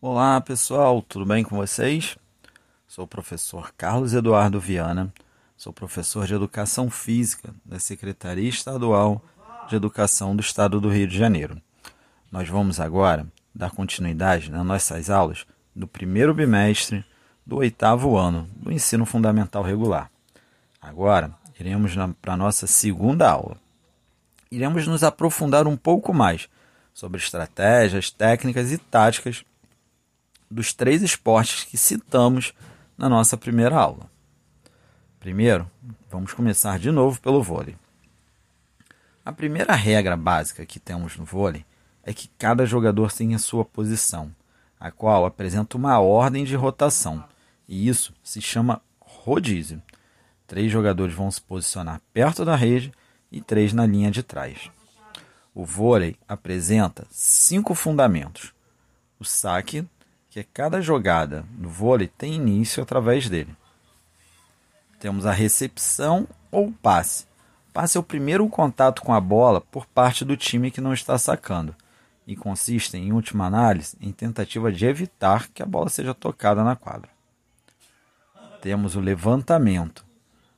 Olá pessoal, tudo bem com vocês? Sou o professor Carlos Eduardo Viana, sou professor de Educação Física da Secretaria Estadual de Educação do Estado do Rio de Janeiro. Nós vamos agora dar continuidade nas nossas aulas do primeiro bimestre do oitavo ano do ensino fundamental regular. Agora iremos para a nossa segunda aula. Iremos nos aprofundar um pouco mais sobre estratégias, técnicas e táticas dos três esportes que citamos na nossa primeira aula. Primeiro, vamos começar de novo pelo vôlei. A primeira regra básica que temos no vôlei é que cada jogador tem a sua posição, a qual apresenta uma ordem de rotação, e isso se chama rodízio. Três jogadores vão se posicionar perto da rede e três na linha de trás. O vôlei apresenta cinco fundamentos: o saque, que cada jogada no vôlei tem início através dele. Temos a recepção ou passe. Passe é o primeiro contato com a bola por parte do time que não está sacando e consiste, em última análise, em tentativa de evitar que a bola seja tocada na quadra. Temos o levantamento.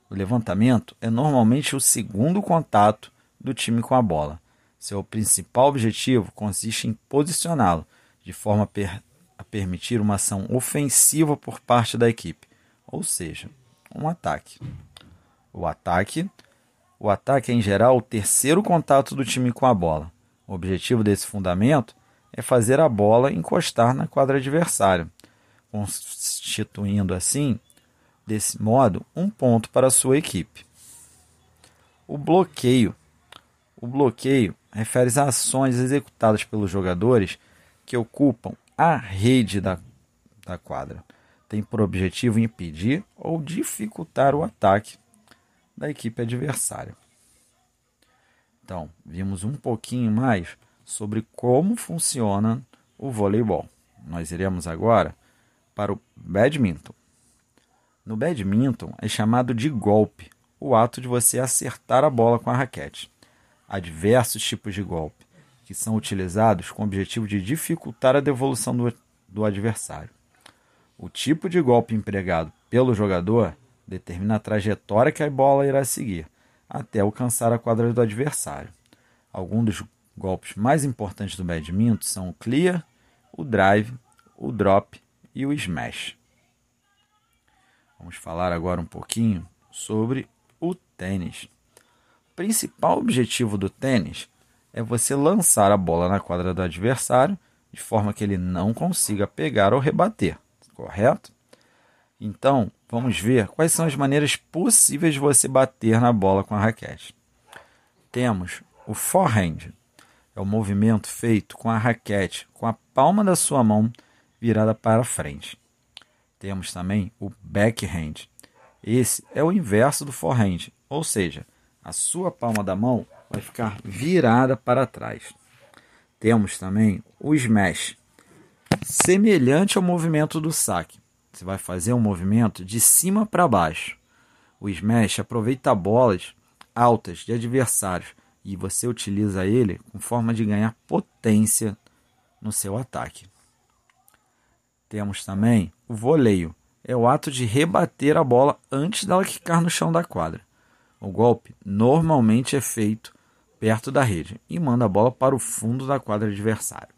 O levantamento é normalmente o segundo contato do time com a bola. Seu principal objetivo consiste em posicioná-lo de forma per a permitir uma ação ofensiva por parte da equipe, ou seja, um ataque. O ataque, o ataque é em geral o terceiro contato do time com a bola. O objetivo desse fundamento é fazer a bola encostar na quadra adversária, constituindo assim, desse modo, um ponto para a sua equipe. O bloqueio. O bloqueio refere-se a ações executadas pelos jogadores que ocupam a rede da, da quadra. Tem por objetivo impedir ou dificultar o ataque da equipe adversária. Então, vimos um pouquinho mais sobre como funciona o voleibol. Nós iremos agora para o badminton. No badminton é chamado de golpe o ato de você acertar a bola com a raquete. Há diversos tipos de golpe que são utilizados com o objetivo de dificultar a devolução do, do adversário. O tipo de golpe empregado pelo jogador determina a trajetória que a bola irá seguir até alcançar a quadra do adversário. Alguns dos golpes mais importantes do badminton são o clear, o drive, o drop e o smash. Vamos falar agora um pouquinho sobre o tênis. O principal objetivo do tênis é você lançar a bola na quadra do adversário de forma que ele não consiga pegar ou rebater, correto? Então, vamos ver quais são as maneiras possíveis de você bater na bola com a raquete. Temos o forehand, é o movimento feito com a raquete com a palma da sua mão virada para frente. Temos também o backhand. Esse é o inverso do forehand, ou seja, a sua palma da mão vai ficar virada para trás. Temos também o smash, semelhante ao movimento do saque. Você vai fazer um movimento de cima para baixo. O smash aproveita bolas altas de adversários e você utiliza ele com forma de ganhar potência no seu ataque. Temos também o voleio, é o ato de rebater a bola antes dela quicar no chão da quadra. O golpe normalmente é feito perto da rede e manda a bola para o fundo da quadra adversária.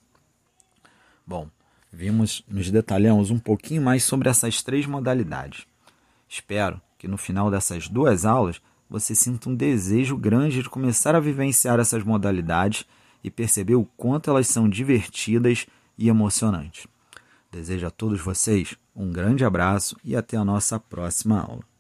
Bom, vimos, nos detalhamos um pouquinho mais sobre essas três modalidades. Espero que no final dessas duas aulas você sinta um desejo grande de começar a vivenciar essas modalidades e perceber o quanto elas são divertidas e emocionantes. Desejo a todos vocês um grande abraço e até a nossa próxima aula.